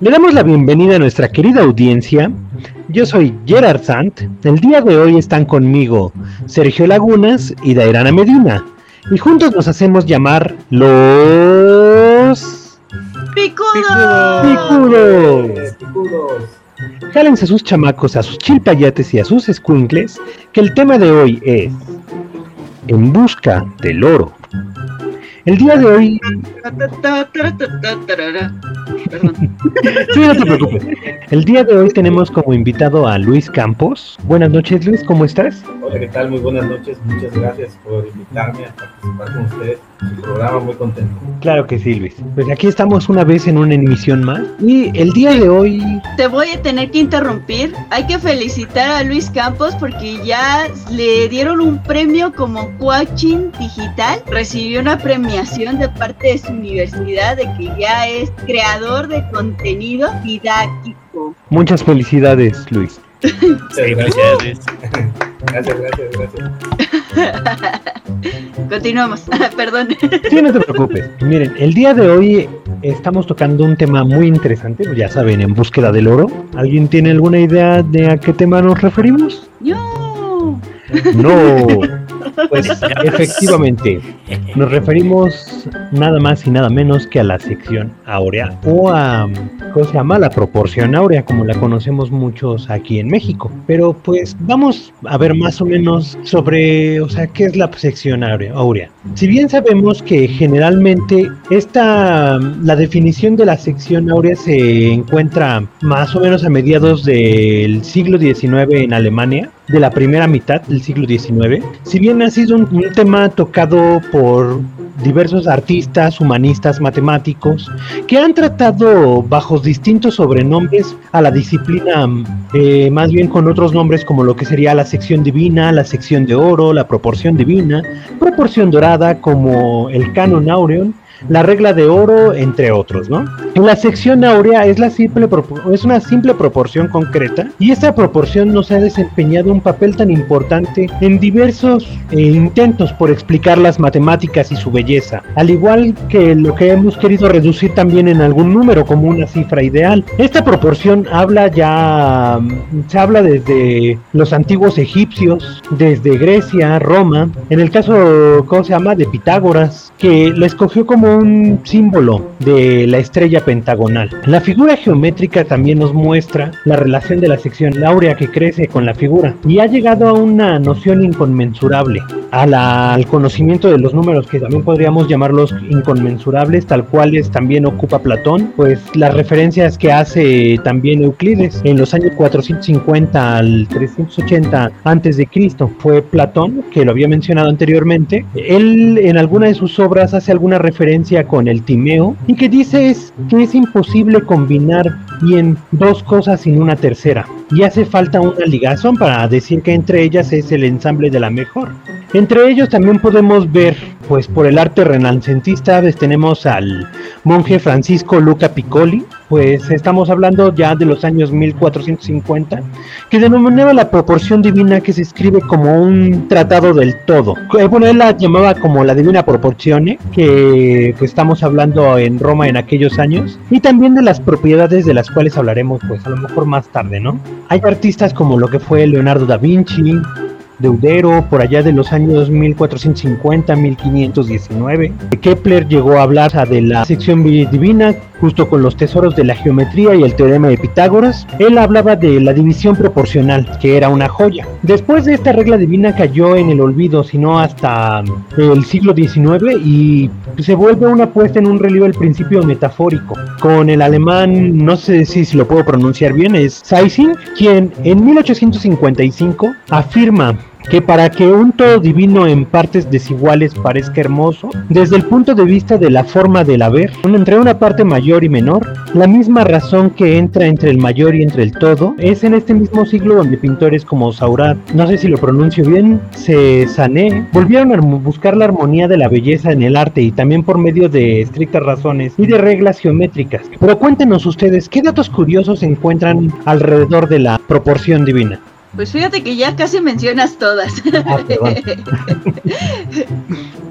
Le damos la bienvenida a nuestra querida audiencia. Yo soy Gerard Sant. El día de hoy están conmigo Sergio Lagunas y Dairana Medina. Y juntos nos hacemos llamar los... ¡Picudos! ¡Picudos! Jálense a sus chamacos, a sus chilpayates y a sus escuincles, que el tema de hoy es En busca del oro. El día de hoy. sí, no te preocupes. El día de hoy tenemos como invitado a Luis Campos. Buenas noches, Luis, ¿cómo estás? Hola, ¿qué tal? Muy buenas noches. Muchas gracias por invitarme a participar con ustedes su programa, muy contento. Claro que sí, Luis. Pues aquí estamos una vez en una emisión más. Y el día de hoy. Te voy a tener que interrumpir. Hay que felicitar a Luis Campos porque ya le dieron un premio como coaching digital. Recibió una premiación de parte de su universidad de que ya es creador de contenido didáctico. Muchas felicidades, Luis. Sí, gracias, Luis. Gracias, gracias, gracias. Continuamos, perdón. Sí, no te preocupes. Miren, el día de hoy estamos tocando un tema muy interesante, ya saben, en búsqueda del oro. ¿Alguien tiene alguna idea de a qué tema nos referimos? Yo. No. Pues efectivamente, nos referimos nada más y nada menos que a la sección áurea o a, ¿cómo se llama? La proporción áurea, como la conocemos muchos aquí en México. Pero pues vamos a ver más o menos sobre, o sea, qué es la sección áurea. Si bien sabemos que generalmente esta, la definición de la sección áurea se encuentra más o menos a mediados del siglo XIX en Alemania, de la primera mitad del siglo XIX. Si bien ha sido un, tema tocado por diversos artistas, humanistas, matemáticos, que han tratado bajo distintos sobrenombres a la disciplina, eh, más bien con otros nombres como lo que sería la sección divina, la sección de oro, la proporción divina, proporción dorada como el canon aureon, la regla de oro, entre otros, ¿no? En la sección áurea es, la simple es una simple proporción concreta y esta proporción nos ha desempeñado un papel tan importante en diversos eh, intentos por explicar las matemáticas y su belleza, al igual que lo que hemos querido reducir también en algún número como una cifra ideal. Esta proporción habla ya, mm, se habla desde los antiguos egipcios, desde Grecia, Roma, en el caso, ¿cómo se llama?, de Pitágoras, que lo escogió como un símbolo de la estrella pentagonal. La figura geométrica también nos muestra la relación de la sección áurea que crece con la figura y ha llegado a una noción inconmensurable, al conocimiento de los números que también podríamos llamarlos inconmensurables, tal cuales también ocupa Platón, pues las referencias que hace también Euclides en los años 450 al 380 antes de Cristo fue Platón, que lo había mencionado anteriormente. Él en alguna de sus obras hace alguna referencia con el Timeo y que dice es que es imposible combinar bien dos cosas sin una tercera y hace falta una ligazón para decir que entre ellas es el ensamble de la mejor. Entre ellos también podemos ver, pues por el arte renacentista, pues, tenemos al monje Francisco Luca Piccoli, pues estamos hablando ya de los años 1450, que denominaba la proporción divina que se escribe como un tratado del todo. Eh, bueno, él la llamaba como la divina proporción, que pues, estamos hablando en Roma en aquellos años, y también de las propiedades de las cuales hablaremos pues a lo mejor más tarde, ¿no? Hay artistas como lo que fue Leonardo da Vinci, Deudero, por allá de los años 1450-1519. Kepler llegó a hablar de la sección divina justo con los tesoros de la geometría y el teorema de Pitágoras. Él hablaba de la división proporcional, que era una joya. Después de esta regla divina cayó en el olvido, sino hasta el siglo XIX y se vuelve una puesta en un relieve el principio metafórico. Con el alemán, no sé si, lo puedo pronunciar bien, es Zeising, quien en 1855 afirma que para que un todo divino en partes desiguales parezca hermoso, desde el punto de vista de la forma del haber, entre una parte mayor y menor, la misma razón que entra entre el mayor y entre el todo, es en este mismo siglo donde pintores como Saurat, no sé si lo pronuncio bien, se sané, volvieron a buscar la armonía de la belleza en el arte y también por medio de estrictas razones y de reglas geométricas. Pero cuéntenos ustedes, ¿qué datos curiosos se encuentran alrededor de la proporción divina? Pues fíjate que ya casi mencionas todas. Ah,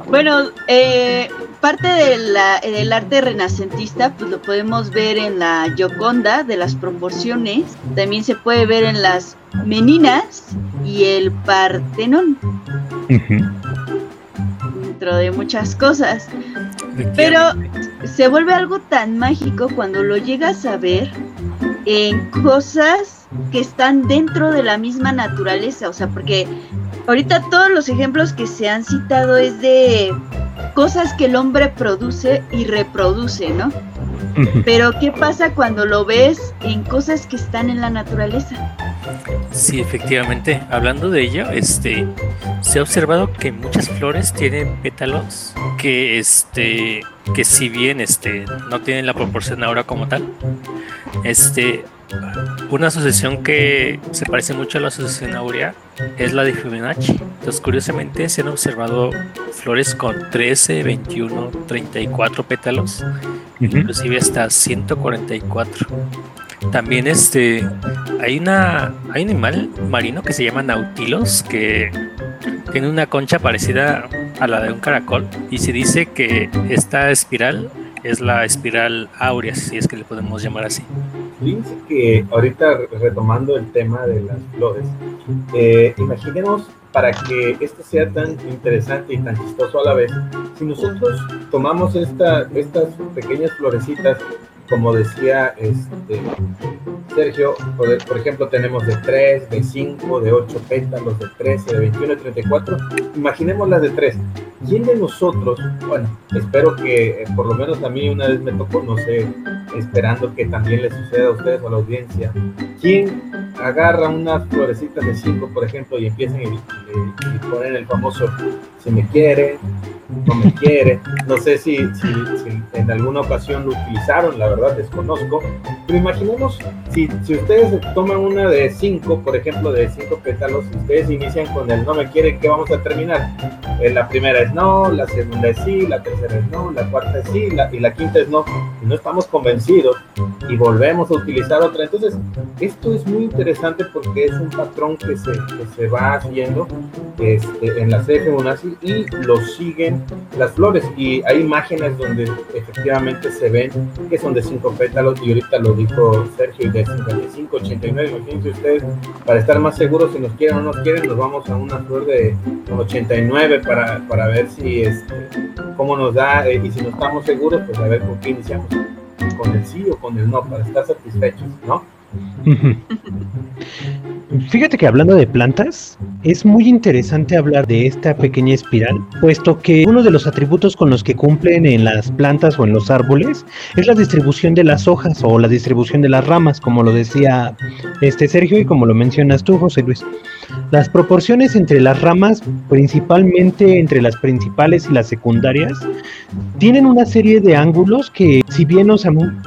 bueno, eh, parte de la, del arte renacentista, pues lo podemos ver en la Gioconda de las proporciones, también se puede ver en las Meninas y el Partenón, dentro de muchas cosas. Pero se vuelve algo tan mágico cuando lo llegas a ver en cosas que están dentro de la misma naturaleza, o sea, porque ahorita todos los ejemplos que se han citado es de cosas que el hombre produce y reproduce, ¿no? Pero ¿qué pasa cuando lo ves en cosas que están en la naturaleza? Sí, efectivamente. Hablando de ello, este, se ha observado que muchas flores tienen pétalos que, este, que si bien, este, no tienen la proporción ahora como tal, este, una asociación que se parece mucho a la asociación aurea es la de Fibonacci. Entonces, curiosamente, se han observado flores con 13, 21, 34 pétalos, inclusive hasta 144. También este hay una hay un animal marino que se llama nautilos que tiene una concha parecida a la de un caracol y se dice que esta espiral es la espiral áurea, si es que le podemos llamar así. Fíjense que ahorita retomando el tema de las flores, eh, imaginemos para que esto sea tan interesante y tan chistoso a la vez, si nosotros tomamos esta, estas pequeñas florecitas, como decía este, Sergio, por, ejemplo, tenemos de 3, de 5, de 8 pétalos, de 13, de 21, de 34. Imaginemos las de 3. ¿Quién de nosotros, bueno, espero que eh, por lo menos a mí una vez me tocó, no sé, esperando que también le suceda a ustedes o a la audiencia, ¿quién agarra unas florecitas de 5, por ejemplo, y empiezan y, y, ponen el famoso, si me quiere, no me quiere. No sé si, si, en alguna ocasión lo utilizaron, la verdad desconozco. Pero imaginemos si, si ustedes toman una de cinco, por ejemplo, de cinco pétalos, si ustedes inician con el no me quiere, ¿qué vamos a terminar? Eh, la primera es no, la segunda es sí, la tercera es no, la cuarta es sí la, y la quinta es no. Y no estamos convencidos y volvemos a utilizar otra. Entonces, esto es muy interesante porque es un patrón que se, que se va haciendo este, en la serie y lo siguen las flores y hay imágenes donde efectivamente se ven que son de cinco pétalos y ahorita lo dijo Sergio de 55, 89, imagínense ustedes, para estar más seguros si nos quieren o no nos quieren, nos vamos a una flor de 89 para, para ver si este, cómo nos da eh, y si no estamos seguros, pues a ver con qué iniciamos, con el sí o con el no, para estar satisfechos, ¿no? Fíjate que hablando de plantas, es muy interesante hablar de esta pequeña espiral, puesto que uno de los atributos con los que cumplen en las plantas o en los árboles es la distribución de las hojas o la distribución de las ramas, como lo decía este Sergio y como lo mencionas tú, José Luis. Las proporciones entre las ramas, principalmente entre las principales y las secundarias, tienen una serie de ángulos que, si bien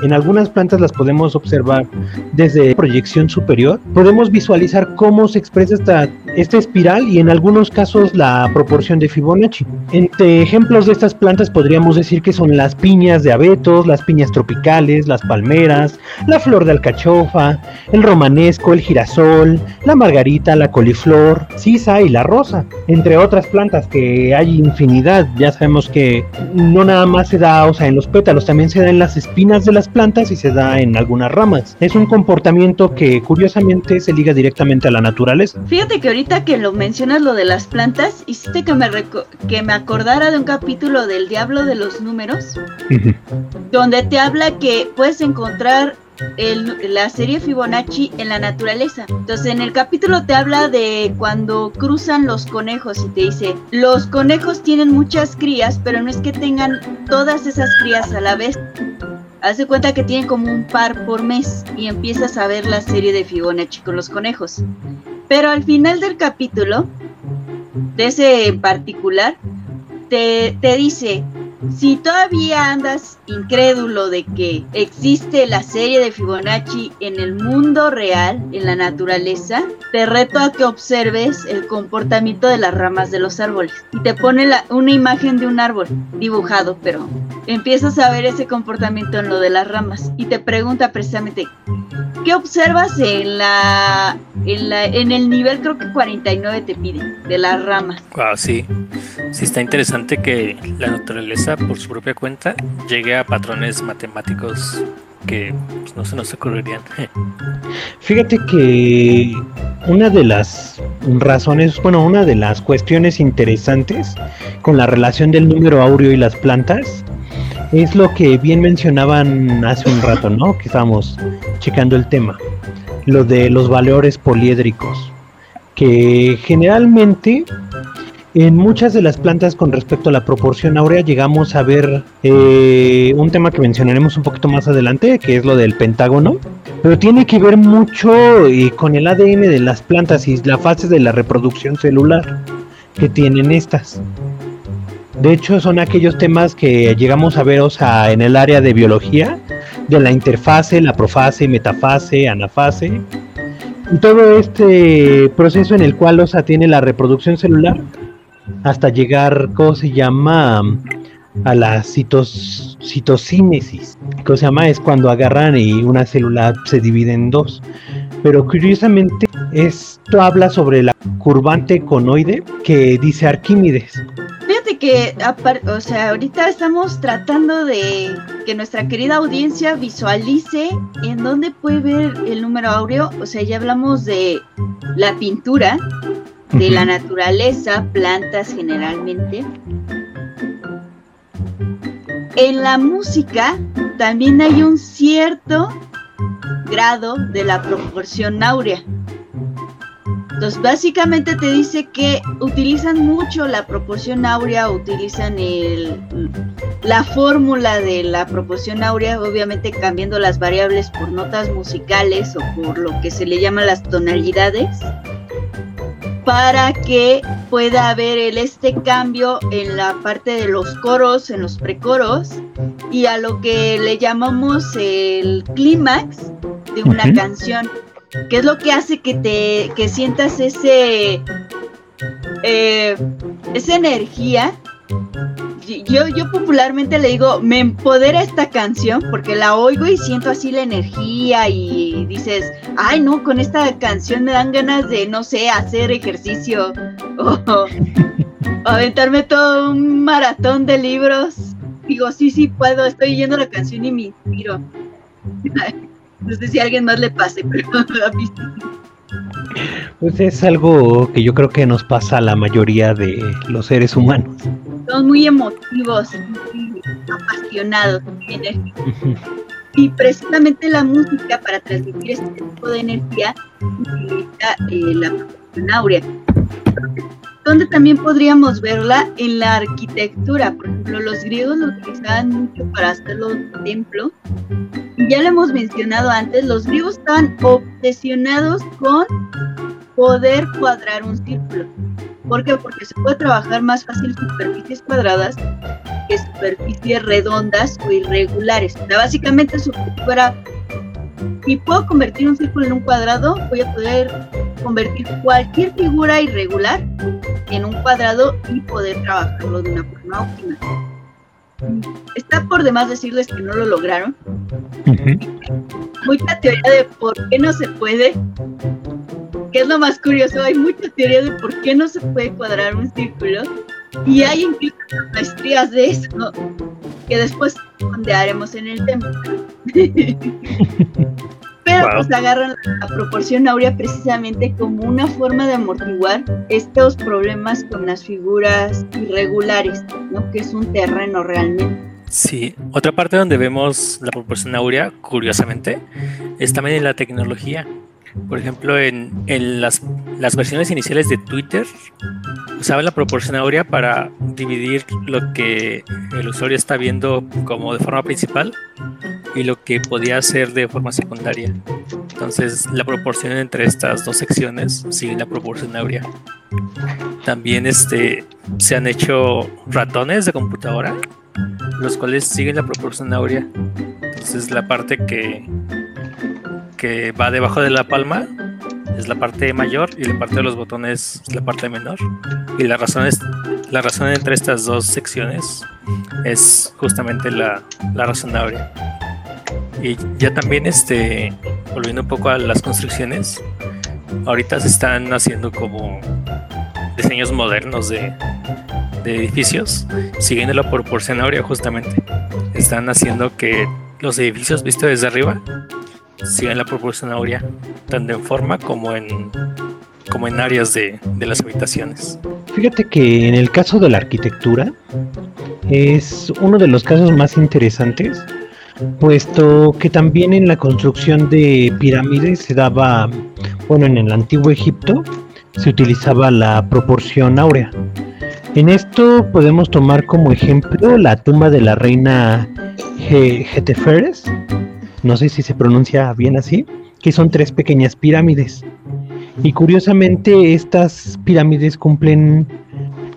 en algunas plantas las podemos observar desde proyección superior, podemos visualizar cómo se expresa esta, esta espiral y en algunos casos la proporción de Fibonacci. Entre ejemplos de estas plantas podríamos decir que son las piñas de abetos, las piñas tropicales, las palmeras, la flor de alcachofa, el romanesco, el girasol, la margarita, la coliflor, sisa y la rosa, entre otras plantas que hay infinidad. Ya sabemos que no nada más se da, o sea, en los pétalos, también se da en las espinas de las plantas y se da en algunas ramas. Es un comportamiento que curiosamente se liga directamente a la naturaleza. Fíjate que ahorita que lo mencionas lo de las plantas, hiciste que me, que me acordara de un capítulo del Diablo de los Números, donde te habla que puedes encontrar la serie Fibonacci en la naturaleza. Entonces, en el capítulo te habla de cuando cruzan los conejos y te dice, los conejos tienen muchas crías, pero no es que tengan todas esas crías a la vez. Haz de cuenta que tienen como un par por mes y empiezas a ver la serie de Fibonacci con los conejos. Pero al final del capítulo, de ese en particular, te, te dice, si todavía andas incrédulo de que existe la serie de Fibonacci en el mundo real, en la naturaleza, te reto a que observes el comportamiento de las ramas de los árboles. Y te pone una imagen de un árbol dibujado, pero empiezas a ver ese comportamiento en lo de las ramas. Y te pregunta precisamente, ¿qué observas en la, en la en el nivel creo que 49 te pide de las ramas? Wow, sí. Sí está interesante que la naturaleza por su propia cuenta llegue a patrones matemáticos que pues, no se nos ocurrirían. Fíjate que una de las razones, bueno, una de las cuestiones interesantes con la relación del número áureo y las plantas es lo que bien mencionaban hace un rato, ¿no? Que estábamos checando el tema. Lo de los valores poliédricos. Que generalmente en muchas de las plantas con respecto a la proporción áurea llegamos a ver eh, un tema que mencionaremos un poquito más adelante, que es lo del pentágono, pero tiene que ver mucho eh, con el ADN de las plantas y la fase de la reproducción celular que tienen estas. De hecho, son aquellos temas que llegamos a ver o sea, en el área de biología, de la interfase, la profase, metafase, anafase, y todo este proceso en el cual OSA tiene la reproducción celular hasta llegar, ¿cómo se llama? A la citos, citocínesis. ¿Cómo se llama? Es cuando agarran y una célula se divide en dos. Pero curiosamente, esto habla sobre la curvante conoide que dice Arquímedes. Fíjate que, o sea, ahorita estamos tratando de que nuestra querida audiencia visualice en dónde puede ver el número áureo. O sea, ya hablamos de la pintura, de la naturaleza, plantas generalmente. En la música también hay un cierto grado de la proporción áurea. Entonces, básicamente te dice que utilizan mucho la proporción áurea, utilizan el, la fórmula de la proporción áurea, obviamente cambiando las variables por notas musicales o por lo que se le llama las tonalidades para que pueda haber el, este cambio en la parte de los coros, en los precoros, y a lo que le llamamos el clímax de una canción, que es lo que hace que te que sientas ese eh, esa energía yo, yo popularmente le digo, me empodera esta canción porque la oigo y siento así la energía y dices, ay no, con esta canción me dan ganas de, no sé, hacer ejercicio o, aventarme todo un maratón de libros. Digo, sí, sí puedo, estoy oyendo la canción y me inspiro. No sé si a alguien más le pase, pero a mí Pues es algo que yo creo que nos pasa a la mayoría de los seres humanos. Son muy emotivos, muy apasionados, Y precisamente la música para transmitir este tipo de energía utiliza eh, la proporción áurea. Donde también podríamos verla en la arquitectura. Por ejemplo, los griegos lo utilizaban mucho para hacer los templos. Ya lo hemos mencionado antes, los griegos estaban obsesionados con poder cuadrar un círculo. ¿Por qué? Porque se puede trabajar más fácil superficies cuadradas que superficies redondas o irregulares. O sea, básicamente su era, si puedo convertir un círculo en un cuadrado, voy a poder convertir cualquier figura irregular en un cuadrado y poder trabajarlo de una forma óptima. Está por demás decirles que no lo lograron. Mucha teoría de por qué no se puede, que es lo más curioso, hay muchas teorías de por qué no se puede cuadrar un círculo y hay incluso maestrías de eso que después ondearemos en el tema. Pero pues agarran la proporción áurea precisamente como una forma de amortiguar estos problemas con las figuras irregulares, ¿no? que es un terreno realmente. Sí, otra parte donde vemos la proporción áurea, curiosamente, es también en la tecnología. Por ejemplo, en, las, versiones iniciales de Twitter usaba la proporción áurea para dividir lo que el usuario está viendo como de forma principal y lo que podía hacer de forma secundaria. Entonces, la proporción entre estas dos secciones sigue la proporción áurea. También este, se han hecho ratones de computadora, los cuales siguen la proporción áurea. Entonces, la parte que que va debajo de la palma es la parte mayor y la parte de los botones es la parte menor. Y la razón, es, la razón entre estas dos secciones es justamente la, la razón áurea. Y ya también este, volviendo un poco a las construcciones, ahorita se están haciendo como diseños modernos de, de edificios, siguiendo la proporción áurea justamente. Están haciendo que los edificios vistos desde arriba sigan la proporción áurea, tanto en forma como en como en áreas de, de las habitaciones. Fíjate que en el caso de la arquitectura es uno de los casos más interesantes, puesto que también en la construcción de pirámides se daba, bueno, en el antiguo Egipto se utilizaba la proporción áurea. En esto podemos tomar como ejemplo la tumba de la reina Heteferes, no sé si se pronuncia bien así, que son tres pequeñas pirámides. Y curiosamente estas pirámides cumplen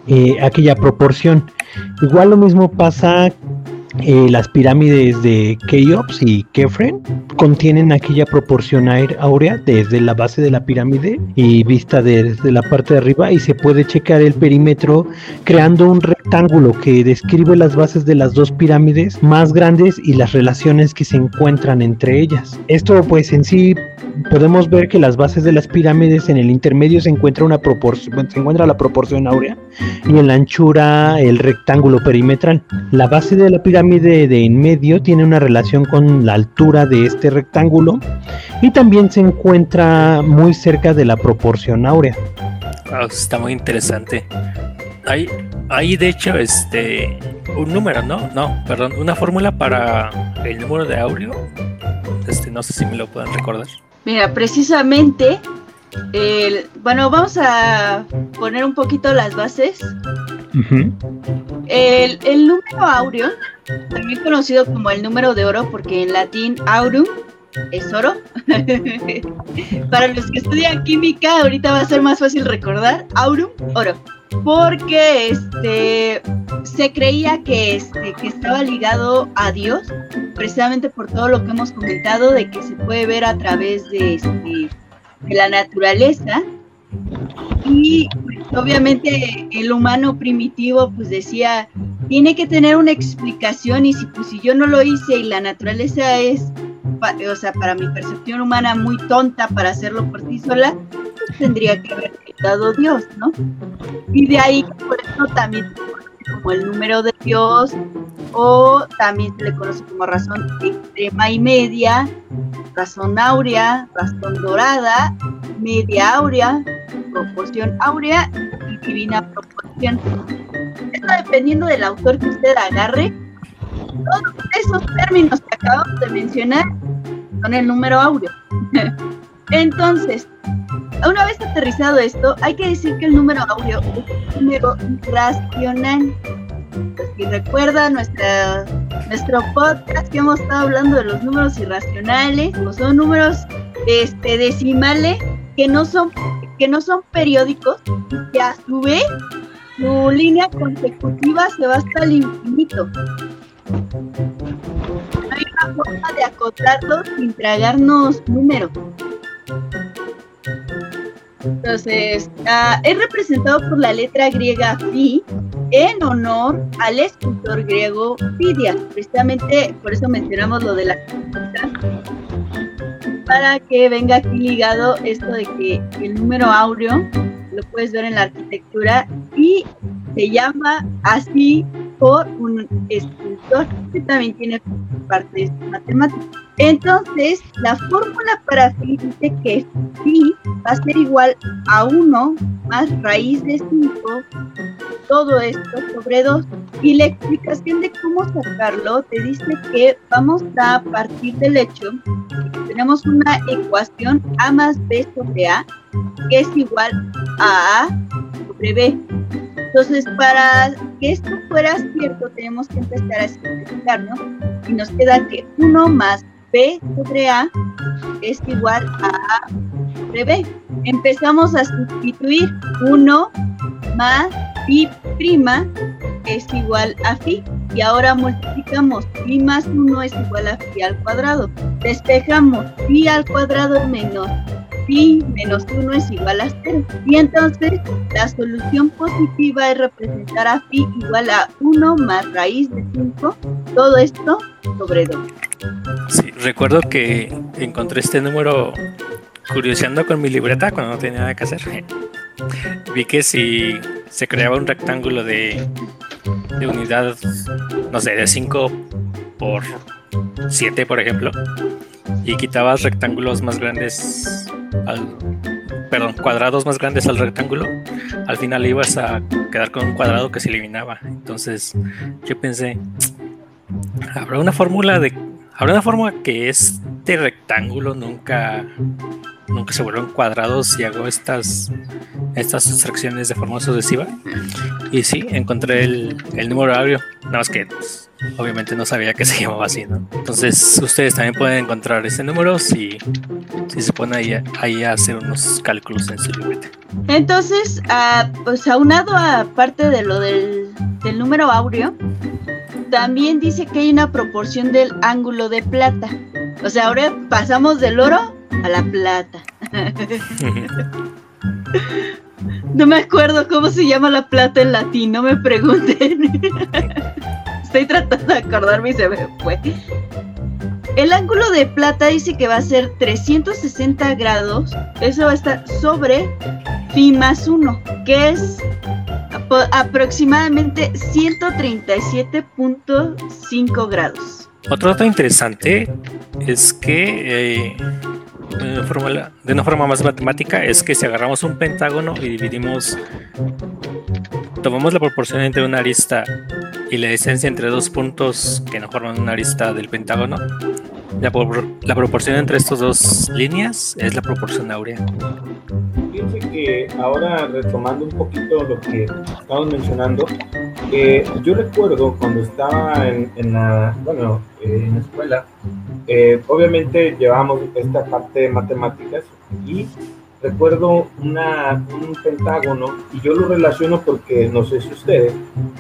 eh, aquella proporción. Igual lo mismo pasa eh, las pirámides de Keops y Kefren contienen aquella proporción áurea desde la base de la pirámide y vista desde la parte de arriba y se puede checar el perímetro creando un rectángulo que describe las bases de las dos pirámides más grandes y las relaciones que se encuentran entre ellas. Esto pues en sí podemos ver que las bases de las pirámides en el intermedio se encuentra una proporción se encuentra la proporción áurea y en la anchura el rectángulo perimetral. La base de la pirámide de en medio tiene una relación con la altura de este rectángulo y también se encuentra muy cerca de la proporción áurea. está muy interesante. Hay, hay de hecho este un número, ¿no? No, perdón, una fórmula para el número de áureo. Este, no sé si me lo pueden recordar. Mira, precisamente el, bueno, vamos a poner un poquito las bases. el, el, número áureo también conocido como el número de oro, porque en latín aurum es oro. Para los que estudian química, ahorita va a ser más fácil recordar, aurum, oro. Porque este se creía que, este, que estaba ligado a Dios, precisamente por todo lo que hemos comentado, de que se puede ver a través de, este, de la naturaleza. Y pues, obviamente el humano primitivo pues decía, tiene que tener una explicación y si, pues, si yo no lo hice y la naturaleza es, o sea, para mi percepción humana muy tonta para hacerlo por sí sola, pues, tendría que haber dado Dios, ¿no? Y de ahí, por eso también como el número de Dios, o también se le conoce como razón extrema y media, razón áurea, razón dorada, media áurea, proporción áurea y divina proporción. Esto dependiendo del autor que usted agarre, todos esos términos que acabamos de mencionar son el número áureo. Entonces, una vez aterrizado esto, hay que decir que el número áureo es un número racional. si recuerda nuestra, nuestro podcast que hemos estado hablando de los números irracionales, o son números este, decimales que no son que no son periódicos que a su vez su línea consecutiva se va hasta el infinito. No hay una forma de acotarlos sin tragarnos números. Entonces, uh, es representado por la letra griega Phi en honor al escultor griego Fidias. Precisamente por eso mencionamos lo de la para que venga aquí ligado esto de que el número áureo lo puedes ver en la arquitectura y se llama así por un escultor que también tiene partes matemáticas. Entonces, la fórmula para phi dice que phi va a ser igual a 1 más raíz de 5, todo esto sobre 2. Y la explicación de cómo sacarlo te dice que vamos a partir del hecho que tenemos una ecuación a más b sobre a, que es igual a sobre b. Entonces, para que esto fuera cierto, tenemos que empezar a simplificarnos y nos queda que 1 más B sobre A es igual a A sobre B. Empezamos a sustituir 1 más pi prima es igual a phi y ahora multiplicamos pi más 1 es igual a phi al cuadrado. Despejamos pi al cuadrado menos pi menos 1 es igual a 0. Y entonces la solución positiva es representar a phi igual a 1 más raíz de 5, todo esto sobre 2. Sí, recuerdo que encontré este número curioseando con mi libreta cuando no tenía nada que hacer. Vi que si se creaba un rectángulo de, de unidad, no sé, de 5 por 7, por ejemplo, y quitabas rectángulos más grandes al, perdón, cuadrados más grandes al rectángulo, al final ibas a quedar con un cuadrado que se eliminaba. Entonces yo pensé, habrá una fórmula de, habrá una fórmula que este rectángulo nunca, nunca se vuelva un cuadrado si hago estas, estas extracciones de forma sucesiva. Y sí, encontré el, el número áureo, nada más que pues, obviamente no sabía que se llamaba así, ¿no? Entonces ustedes también pueden encontrar ese número si, si se ponen ahí, ahí a hacer unos cálculos en su libreta. Entonces, ah, pues aunado a parte de lo del, del número áureo, también dice que hay una proporción del ángulo de plata. O sea, ahora pasamos del oro a la plata. No me acuerdo cómo se llama la plata en latín, no me pregunten. Estoy tratando de acordarme y se me fue. El ángulo de plata dice que va a ser 360 grados. Eso va a estar sobre pi más 1, que es aproximadamente 137.5 grados. Otro dato interesante es que eh, una forma, de una forma más matemática es que si agarramos un pentágono y dividimos, tomamos la proporción entre una arista y la distancia entre dos puntos que no forman una arista del pentágono, la, por- la proporción entre estas dos líneas es la proporción áurea. Fíjense que ahora retomando un poquito lo que estábamos mencionando, eh, yo recuerdo cuando estaba en, en la, bueno, eh, en la escuela, eh, obviamente llevábamos esta parte de matemáticas y recuerdo una, un pentágono y yo lo relaciono porque no sé si ustedes,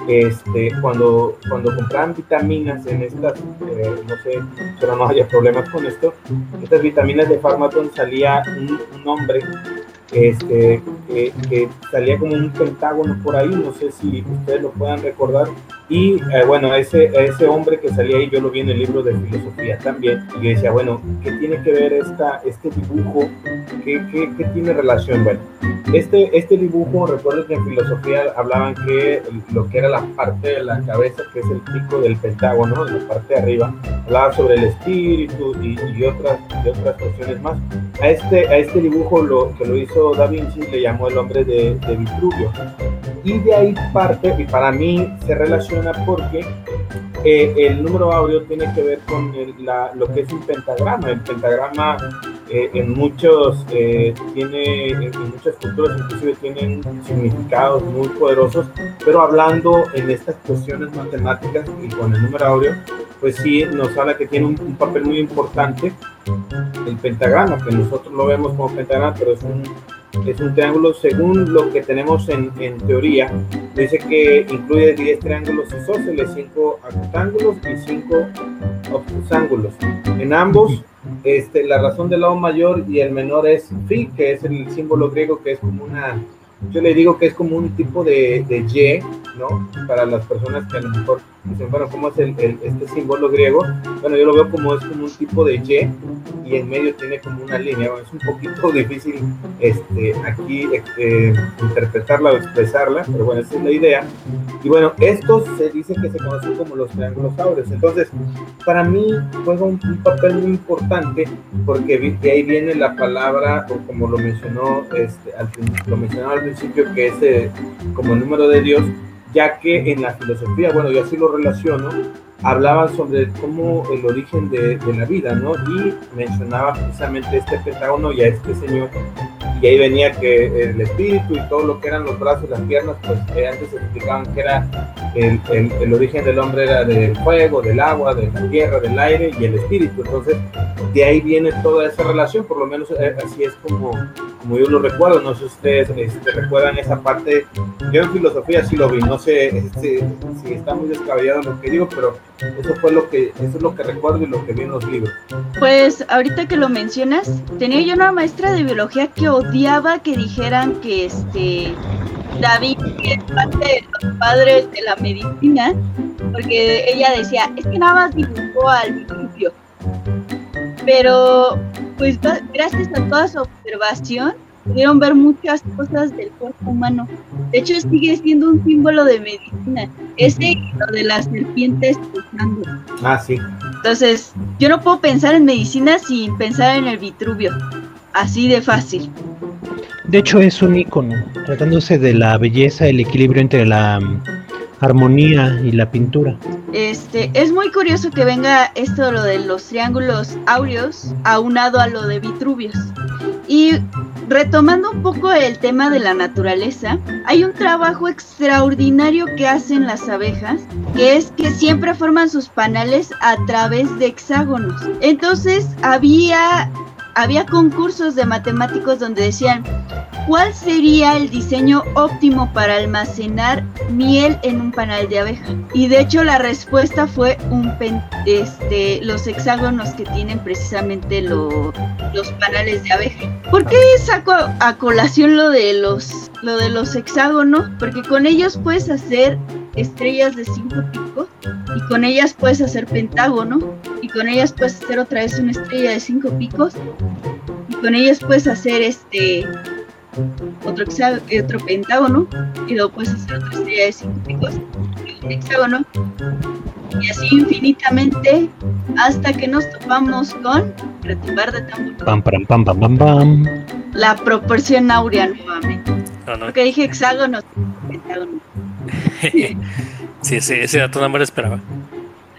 este, cuando, cuando compraban vitaminas en estas, eh, no sé, pero no haya problemas con esto, estas vitaminas de Pharmaton salía un, un hombre este, que, que salía como un pentágono por ahí, no sé si ustedes lo puedan recordar. Y eh, bueno, ese, ese hombre que salía ahí, yo lo vi en el libro de filosofía también, y decía, bueno, ¿qué tiene que ver esta, este dibujo? ¿Qué, qué, qué tiene relación? Bueno, este, este dibujo, recuerdo que en filosofía hablaban que lo que era la parte de la cabeza, que es el pico del pentágono, la parte de arriba, hablaba sobre el espíritu y, y otras, y otras cuestiones más. A este, a este dibujo lo, que lo hizo Da Vinci le llamó el hombre de, de Vitruvio. Y de ahí parte, y para mí se relaciona porque eh, el número áureo tiene que ver con lo que es un pentagrama. El pentagrama eh, en muchos eh, tiene, en, muchas culturas inclusive tienen significados muy poderosos, pero hablando en estas cuestiones matemáticas y con el número áureo, pues sí nos habla que tiene un, un papel muy importante el pentagrama, que nosotros lo vemos como pentagrama, pero es un, es un triángulo según lo que tenemos en, en teoría. Dice que incluye 10 triángulos isósceles, 5 acutángulos y 5 obtusángulos. En ambos, este, la razón del lado mayor y el menor es phi, que es el símbolo griego, que es como una, yo le digo que es como un tipo de, de Y, ¿no? Para las personas que a lo mejor dicen, bueno, ¿cómo es el, el- este símbolo griego? Bueno, yo lo veo como es como un tipo de Y y en medio tiene como una línea. Bueno, es un poquito difícil este, aquí este, interpretarla o expresarla, pero bueno, esa es la idea. Y bueno, estos se dice que se conocen como los triángulos áureos. Entonces, para mí juega un, un papel muy importante porque de ahí viene la palabra, o como lo mencionó, este, al, lo mencionaba al principio, que es eh, como el número de Dios, ya que en la filosofía, bueno, yo así lo relaciono, hablaban sobre cómo el origen de, de la vida, ¿no? Y mencionaba precisamente este pentágono y a este señor, y ahí venía que el espíritu y todo lo que eran los brazos, las piernas, pues eh, antes explicaban que era el, el, el origen del hombre era del fuego, del agua, de la tierra, del aire y el espíritu. Entonces, de ahí viene toda esa relación, por lo menos eh, así es como, como yo lo recuerdo. No sé si ustedes este, recuerdan esa parte. Yo en filosofía sí lo vi, no sé este, si está muy descabellado lo que digo, pero eso fue lo que, eso es lo que recuerdo y lo que vi en los libros. Pues ahorita que lo mencionas, tenía yo una maestra de biología que odiaba que dijeran que este David es parte de los padres de la medicina, porque ella decía, es que nada más dibujó al Vitruvio. pero pues gracias a toda su observación pudieron ver muchas cosas del cuerpo humano. De hecho, sigue siendo un símbolo de medicina. Ese lo de las serpientes pulsando. Ah, sí. Entonces, yo no puedo pensar en medicina sin pensar en el Vitruvio. Así de fácil. De hecho, es un icono, tratándose de la belleza, el equilibrio entre la armonía y la pintura. Este, es muy curioso que venga esto lo de los triángulos áureos aunado a lo de Vitruvios. Y retomando un poco el tema de la naturaleza, hay un trabajo extraordinario que hacen las abejas, que es que siempre forman sus panales a través de hexágonos. Entonces había había concursos de matemáticos donde decían, ¿cuál sería el diseño óptimo para almacenar miel en un panal de abeja? Y de hecho la respuesta fue un este, los hexágonos que tienen precisamente los panales de abeja. ¿Por qué saco a colación lo de los, lo de los hexágonos? Porque con ellos puedes hacer estrellas de cinco picos y con ellas puedes hacer pentágono y con ellas puedes hacer otra vez una estrella de cinco picos y con ellas puedes hacer este otro, otro pentágono y luego puedes hacer otra estrella de cinco picos y un hexágono y así infinitamente hasta que nos topamos con retumbar de tambor. Pam, pam, pam, pam, pam, pam. La proporción áurea nuevamente. Porque dije hexágono, pentágono. sí, ese, ese dato no me lo esperaba.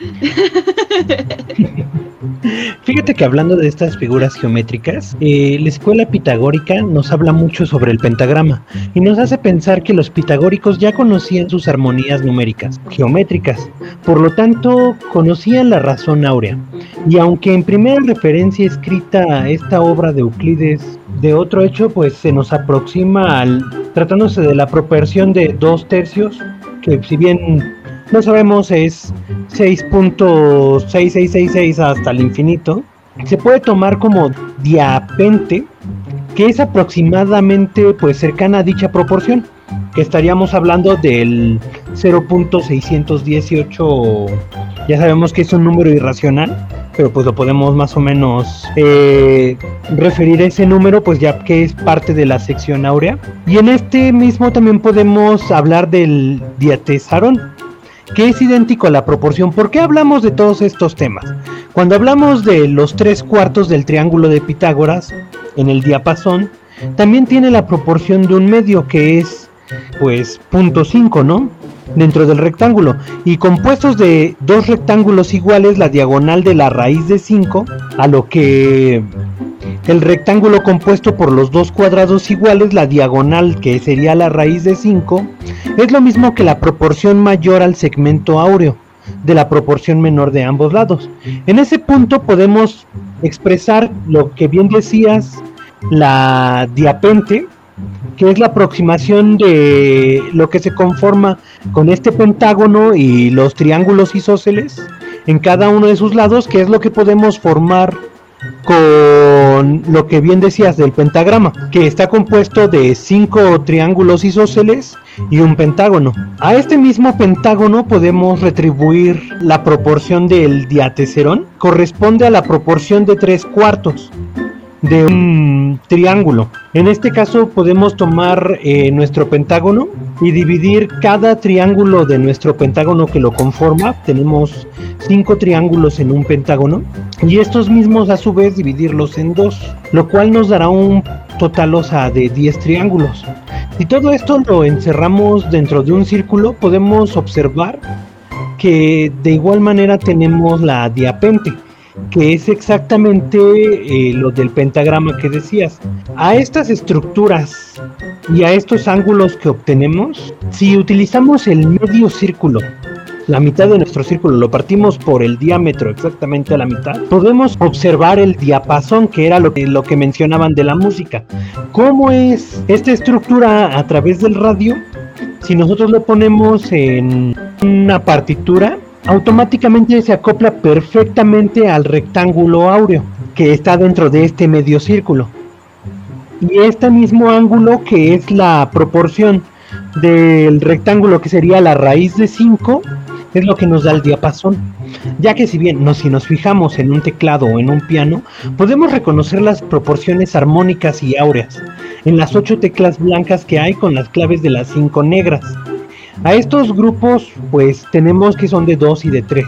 Fíjate que hablando de estas figuras geométricas, eh, la escuela pitagórica nos habla mucho sobre el pentagrama y nos hace pensar que los pitagóricos ya conocían sus armonías numéricas, geométricas, por lo tanto conocían la razón áurea. Y aunque en primera referencia escrita esta obra de Euclides de otro hecho, pues se nos aproxima al tratándose de la proporción de dos tercios, que si bien no sabemos es 6.6666 hasta el infinito, se puede tomar como diapente, que es aproximadamente pues cercana a dicha proporción, que estaríamos hablando del 0.618, ya sabemos que es un número irracional, pero pues lo podemos más o menos eh, referir a ese número, pues ya que es parte de la sección áurea. Y en este mismo también podemos hablar del diatesarón, que es idéntico a la proporción. ¿Por qué hablamos de todos estos temas? Cuando hablamos de los tres cuartos del triángulo de Pitágoras en el diapasón, también tiene la proporción de un medio que es pues punto 5, ¿no? Dentro del rectángulo. Y compuestos de dos rectángulos iguales, la diagonal de la raíz de 5, a lo que el rectángulo compuesto por los dos cuadrados iguales, la diagonal que sería la raíz de 5, es lo mismo que la proporción mayor al segmento áureo de la proporción menor de ambos lados. En ese punto podemos expresar lo que bien decías, la diapente, que es la aproximación de lo que se conforma con este pentágono y los triángulos isósceles en cada uno de sus lados, que es lo que podemos formar con lo que bien decías del pentagrama, que está compuesto de cinco triángulos isósceles y un pentágono. A este mismo pentágono podemos retribuir la proporción del diateserón, corresponde a la proporción de tres cuartos de un triángulo. En este caso podemos tomar eh, nuestro pentágono y dividir cada triángulo de nuestro pentágono que lo conforma. Tenemos cinco triángulos en un pentágono y estos mismos a su vez dividirlos en dos, lo cual nos dará un total de 10 triángulos. Si todo esto lo encerramos dentro de un círculo, podemos observar que de igual manera tenemos la diapente que es exactamente eh, lo del pentagrama que decías. A estas estructuras y a estos ángulos que obtenemos, si utilizamos el medio círculo, la mitad de nuestro círculo lo partimos por el diámetro exactamente a la mitad, podemos observar el diapasón, que era lo que, lo que mencionaban de la música. ¿Cómo es esta estructura a través del radio? Si nosotros lo ponemos en una partitura, automáticamente se acopla perfectamente al rectángulo áureo que está dentro de este medio círculo. Y este mismo ángulo que es la proporción del rectángulo que sería la raíz de 5 es lo que nos da el diapasón, ya que si bien no, si nos fijamos en un teclado o en un piano, podemos reconocer las proporciones armónicas y áureas en las ocho teclas blancas que hay con las claves de las cinco negras. A estos grupos pues tenemos que son de 2 y de 3,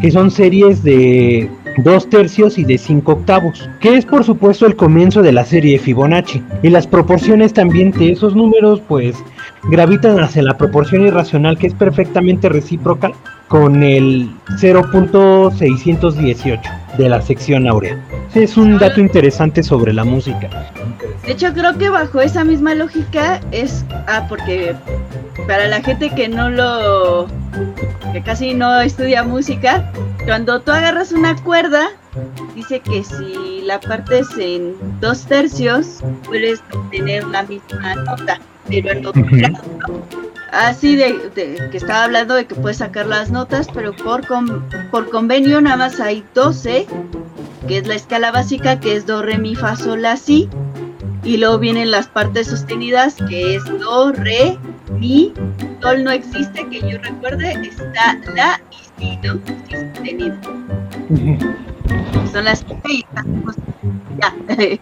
que son series de 2 tercios y de 5 octavos, que es por supuesto el comienzo de la serie Fibonacci. Y las proporciones también de esos números pues gravitan hacia la proporción irracional que es perfectamente recíproca con el 0.618 de la sección áurea. Es un dato interesante sobre la música. De hecho, creo que bajo esa misma lógica es. Ah, porque para la gente que no lo. que casi no estudia música, cuando tú agarras una cuerda, dice que si la partes en dos tercios, puedes obtener la misma nota, pero en otro grado. Así de, de, que estaba hablando de que puedes sacar las notas, pero por, con, por convenio nada más hay 12, que es la escala básica, que es do, re, mi, fa, sol, la, si. Y luego vienen las partes sostenidas, que es do, re, mi, sol no existe, que yo recuerde, está la y si, ¿no? Si sostenido. Son las que ya.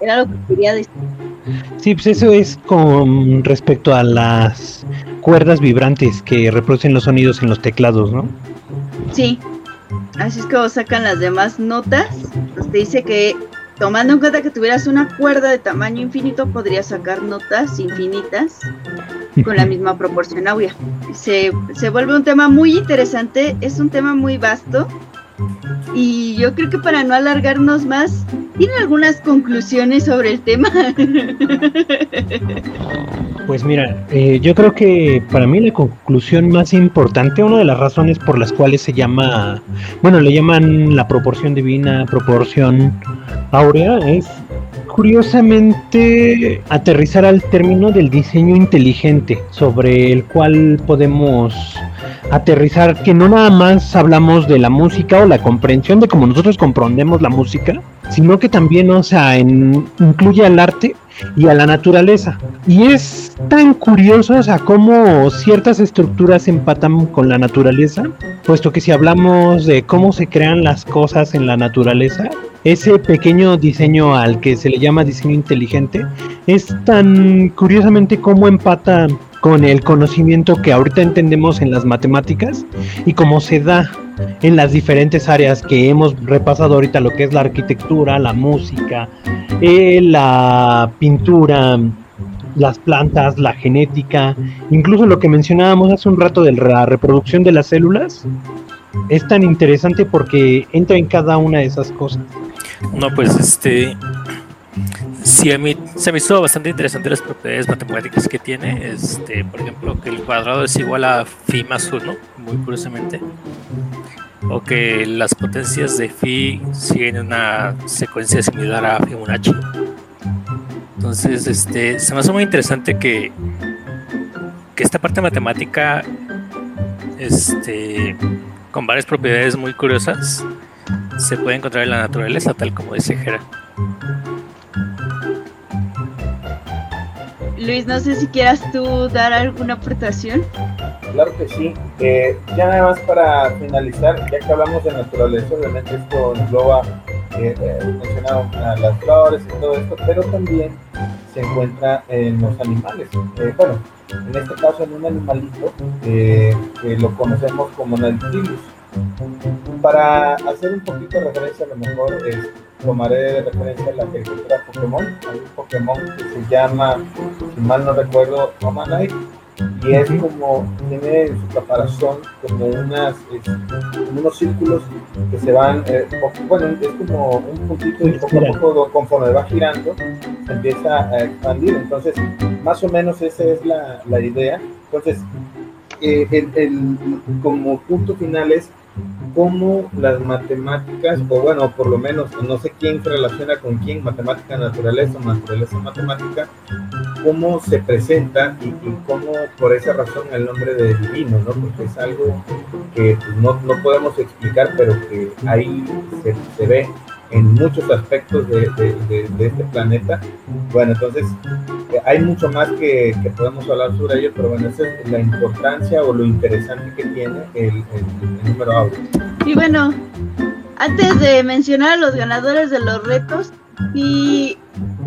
Era lo que quería decir. Sí, pues eso es con respecto a las cuerdas vibrantes que reproducen los sonidos en los teclados, ¿no? Sí, así es como sacan las demás notas. Pues te dice que tomando en cuenta que tuvieras una cuerda de tamaño infinito, podrías sacar notas infinitas con la misma proporción. Se, se vuelve un tema muy interesante, es un tema muy vasto. Y yo creo que para no alargarnos más, ¿tiene algunas conclusiones sobre el tema? Pues mira, eh, yo creo que para mí la conclusión más importante, una de las razones por las cuales se llama, bueno, le llaman la proporción divina, proporción áurea, es curiosamente aterrizar al término del diseño inteligente, sobre el cual podemos aterrizar que no nada más hablamos de la música o la comprensión de cómo nosotros comprendemos la música, sino que también, o sea, en, incluye al arte y a la naturaleza. Y es tan curioso, o sea, cómo ciertas estructuras empatan con la naturaleza, puesto que si hablamos de cómo se crean las cosas en la naturaleza, ese pequeño diseño al que se le llama diseño inteligente es tan curiosamente cómo empata con el conocimiento que ahorita entendemos en las matemáticas y cómo se da en las diferentes áreas que hemos repasado ahorita, lo que es la arquitectura, la música, eh, la pintura, las plantas, la genética, incluso lo que mencionábamos hace un rato de la reproducción de las células, es tan interesante porque entra en cada una de esas cosas. No, pues este. Sí, a mí se me hizo bastante interesante las propiedades matemáticas que tiene. Este, por ejemplo, que el cuadrado es igual a phi más 1, muy curiosamente. O que las potencias de phi siguen una secuencia similar a Fibonacci. Entonces, este, se me hace muy interesante que, que esta parte matemática, este, con varias propiedades muy curiosas, se puede encontrar en la naturaleza, tal como dice Jera. Luis, no sé si quieras tú dar alguna aportación. Claro que sí. Eh, ya nada más para finalizar, ya que hablamos de naturaleza, obviamente esto engloba, eh, eh, mencionado las flores y todo esto, pero también se encuentra en los animales. Eh, bueno, en este caso en un animalito eh, que lo conocemos como Nautilus. Para hacer un poquito de referencia, a lo mejor es, tomaré de referencia la caricatura Pokémon. Hay un Pokémon que se llama, si mal no recuerdo, Omanite. Y es como, tiene en su caparazón como unas, es, unos círculos que se van, eh, bueno, es como un puntito y poco a poco, conforme va girando, se empieza a expandir. Entonces, más o menos esa es la, la idea. Entonces, eh, el, el- como punto final es cómo las matemáticas, o bueno, por lo menos no sé quién se relaciona con quién, matemática, naturaleza, naturaleza, matemática, cómo se presenta y, y cómo por esa razón el nombre de divino, ¿no? Porque es algo que pues, no, no podemos explicar, pero que ahí se, se ve en muchos aspectos de, este planeta. Bueno, entonces eh, hay mucho más que, podemos hablar sobre ello, pero bueno, esa es la importancia o lo interesante que tiene el, número audio. Y bueno, antes de mencionar a los ganadores de los retos, si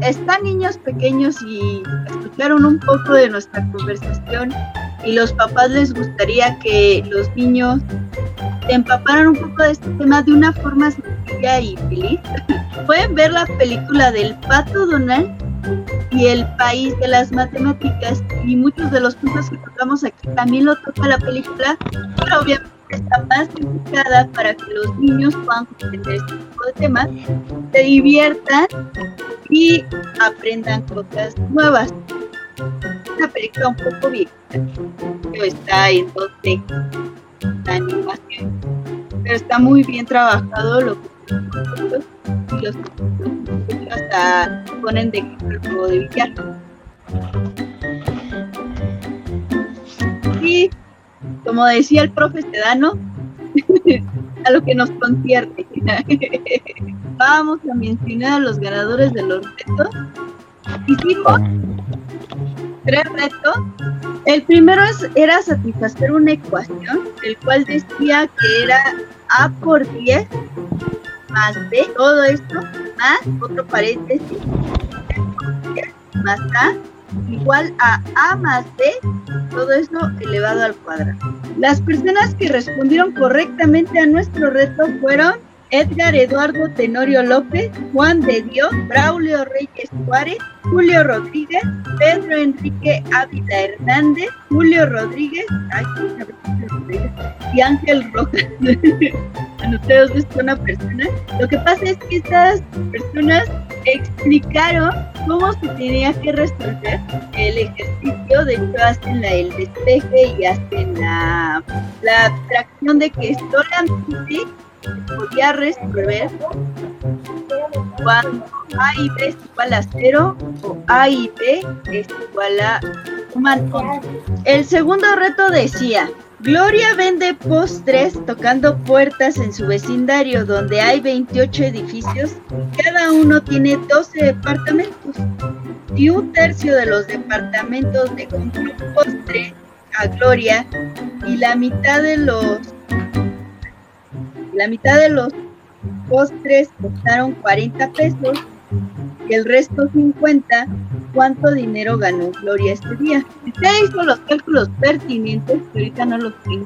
están niños pequeños y escucharon un poco de nuestra conversación y los papás les gustaría que los niños se empaparan un poco de este tema de una forma sencilla y feliz, pueden ver la película del Pato Donald y el país de las matemáticas y muchos de los puntos que tocamos aquí también lo toca la película, pero obviamente está más enfocada para que los niños puedan comprender este tipo de temas, se diviertan y aprendan cosas nuevas. Una película un poco vieja, pero está en 2D, la animación, pero está muy bien trabajado lo que y los hasta ponen de juego de billar. Como decía el profe Sedano, a lo que nos concierne. Vamos a mencionar a los ganadores de los retos. Hicimos tres retos. El primero era satisfacer una ecuación, el cual decía que era A por 10 más B, todo esto, más otro paréntesis, más A igual a A más B, todo esto elevado al cuadrado. Las personas que respondieron correctamente a nuestro reto fueron Edgar Eduardo Tenorio López, Juan de Dios, Braulio Reyes Juárez, Julio Rodríguez, Pedro Enrique Ávila Hernández, Julio Rodríguez, y Ángel Rojas. ustedes ves una persona. Lo que pasa es que estas personas explicaron cómo se tenía que resolver el ejercicio. De hecho, hacen el despeje y hacen la, la abstracción de que solamente podía resolver cuando A y B es igual a 0 o A y B es igual a un El segundo reto decía, Gloria vende postres tocando puertas en su vecindario donde hay 28 edificios, cada uno tiene 12 departamentos. Y un tercio de los departamentos le compró postre a Gloria y la mitad de los la mitad de los postres costaron 40 pesos y el resto 50. ¿Cuánto dinero ganó Gloria este día? Usted hizo los cálculos pertinentes, que ahorita no los tengo.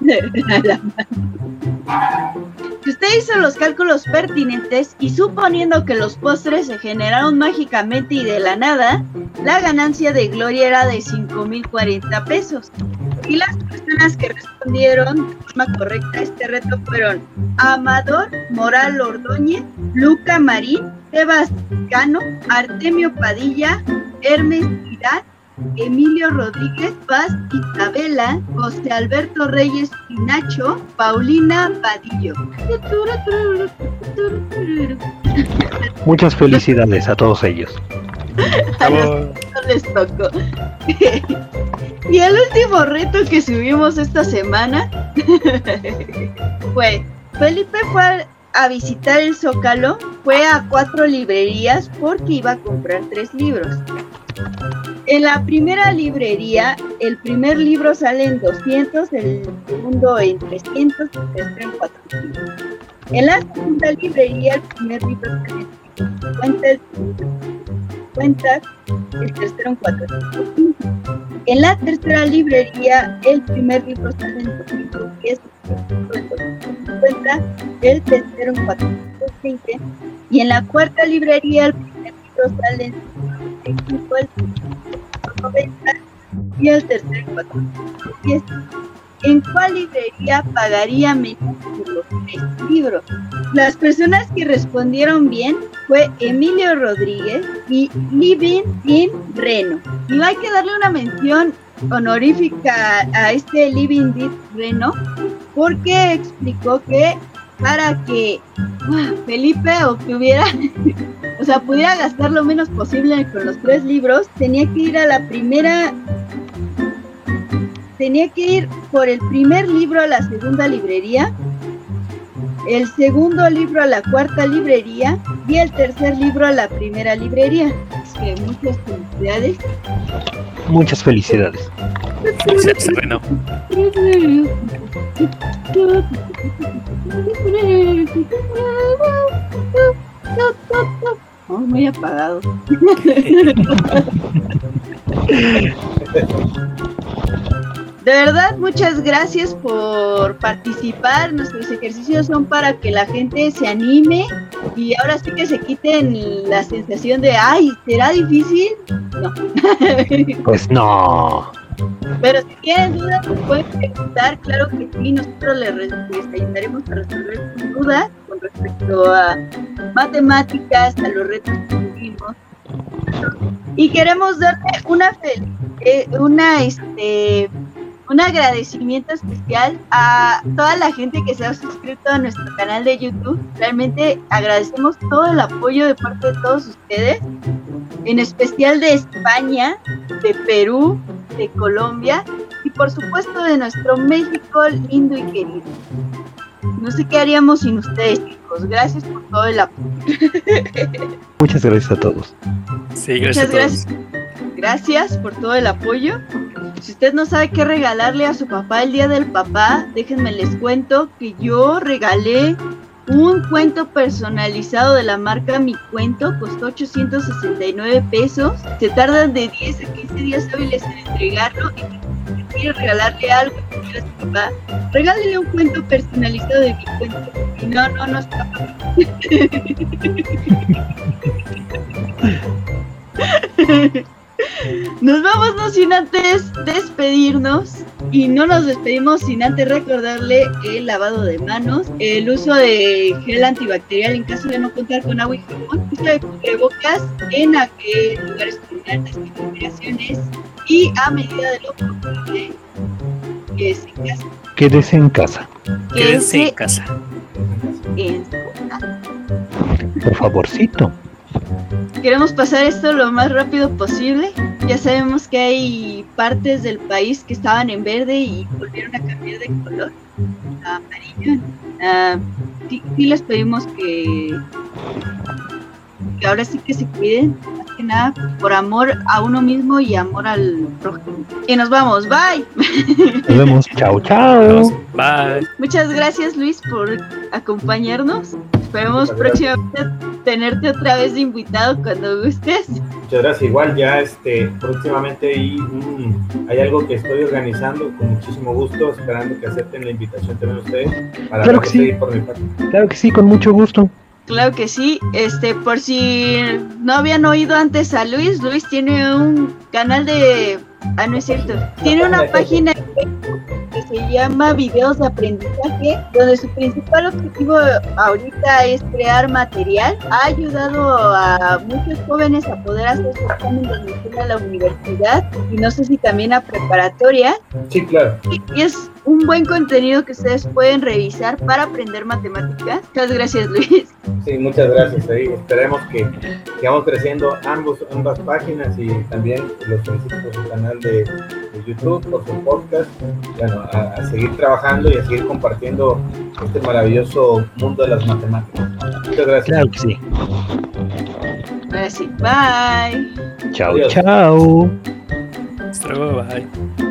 si usted hizo los cálculos pertinentes y suponiendo que los postres se generaron mágicamente y de la nada, la ganancia de Gloria era de 5.040 pesos. Y las personas que respondieron de forma correcta a este reto fueron Amador Moral Ordóñez, Luca Marín, Cano, Artemio Padilla, Hermes Irán, Emilio Rodríguez Paz, Isabela, José Alberto Reyes Pinacho, Paulina Padillo. Muchas felicidades a todos ellos. les tocó. y el último reto que subimos esta semana fue, Felipe fue a visitar el Zócalo, fue a cuatro librerías porque iba a comprar tres libros. En la primera librería, el primer libro sale en 200, el segundo en 300 y el tercero en 400. En la segunda librería, el primer libro sale en 50, el cuentas, el tercero en 405. En la tercera librería, el primer libro sale en 2010, el tercero en 420. Y en la cuarta librería, el primer libro sale en 2005, el segundo y el tercero en 410. ¿En cuál librería pagaría menos por los tres libros? Las personas que respondieron bien fue Emilio Rodríguez y Living in Reno. Y hay que darle una mención honorífica a este Living in Reno porque explicó que para que ah, Felipe obtuviera, o sea, pudiera gastar lo menos posible con los tres libros, tenía que ir a la primera tenía que ir por el primer libro a la segunda librería el segundo libro a la cuarta librería y el tercer libro a la primera librería. Es que muchas felicidades. Muchas felicidades. Oh, muy apagado. De verdad, muchas gracias por participar. Nuestros ejercicios son para que la gente se anime y ahora sí que se quiten la sensación de, ay, ¿será difícil? No. Pues no. Pero si tienen dudas, nos pueden preguntar. Claro que sí, nosotros les, les ayudaremos a resolver sus dudas con respecto a matemáticas, a los retos que tuvimos. Y queremos darte una eh, una este un agradecimiento especial a toda la gente que se ha suscrito a nuestro canal de YouTube. Realmente agradecemos todo el apoyo de parte de todos ustedes, en especial de España, de Perú, de Colombia y por supuesto de nuestro México lindo y querido. No sé qué haríamos sin ustedes, chicos. Gracias por todo el apoyo. Muchas gracias a todos. Sí, gracias Muchas a todos. gracias. Gracias por todo el apoyo. Si usted no sabe qué regalarle a su papá el día del papá, déjenme les cuento que yo regalé un cuento personalizado de la marca Mi Cuento, costó 869 pesos. Se tardan de 10 a 15 días hábiles en entregarlo y si quiere regalarle algo a su papá, regálele un cuento personalizado de Mi Cuento. Y no, no, no está Nos vamos no sin antes despedirnos y no nos despedimos sin antes recordarle el lavado de manos, el uso de gel antibacterial en caso de no contar con agua y jabón, uso de cubrebocas en aquellos lugares con altas concentraciones y a medida de lo posible quédese en casa. Quédese en casa, Quédense en casa. en casa. por favorcito. Queremos pasar esto lo más rápido posible. Ya sabemos que hay partes del país que estaban en verde y volvieron a cambiar de color a amarillo. Sí, sí les pedimos que, que ahora sí que se cuiden, más que nada por amor a uno mismo y amor al prójimo. Y nos vamos, bye. Nos vemos. Chao, chao. Bye. Muchas gracias Luis por acompañarnos. Esperemos próximamente tenerte otra vez de invitado cuando gustes. Muchas gracias. Igual ya este, próximamente hay, algo que estoy organizando con muchísimo gusto, esperando que acepten la invitación también ustedes para Claro que sí. seguir por mi parte. Claro que sí, con mucho gusto. Claro que sí, este, por si no habían oído antes a Luis, Luis tiene un canal de, ah no es cierto, tiene una página que se llama Videos de Aprendizaje, donde su principal objetivo ahorita es crear material. Ha ayudado a muchos jóvenes a poder hacer su examen de admisión a la universidad y no sé si también a preparatoria. Sí, claro. Y es un buen contenido que ustedes pueden revisar para aprender matemáticas. Muchas gracias Luis. Sí, muchas gracias. Ahí esperemos que sigamos creciendo ambos, ambas páginas y también los felicito por su canal de, de YouTube, por su podcast. Bueno, a, a seguir trabajando y a seguir compartiendo este maravilloso mundo de las matemáticas. Muchas gracias. Claro que sí. Ahora sí, bye. Chao, Adiós. chao. Hasta luego, bye.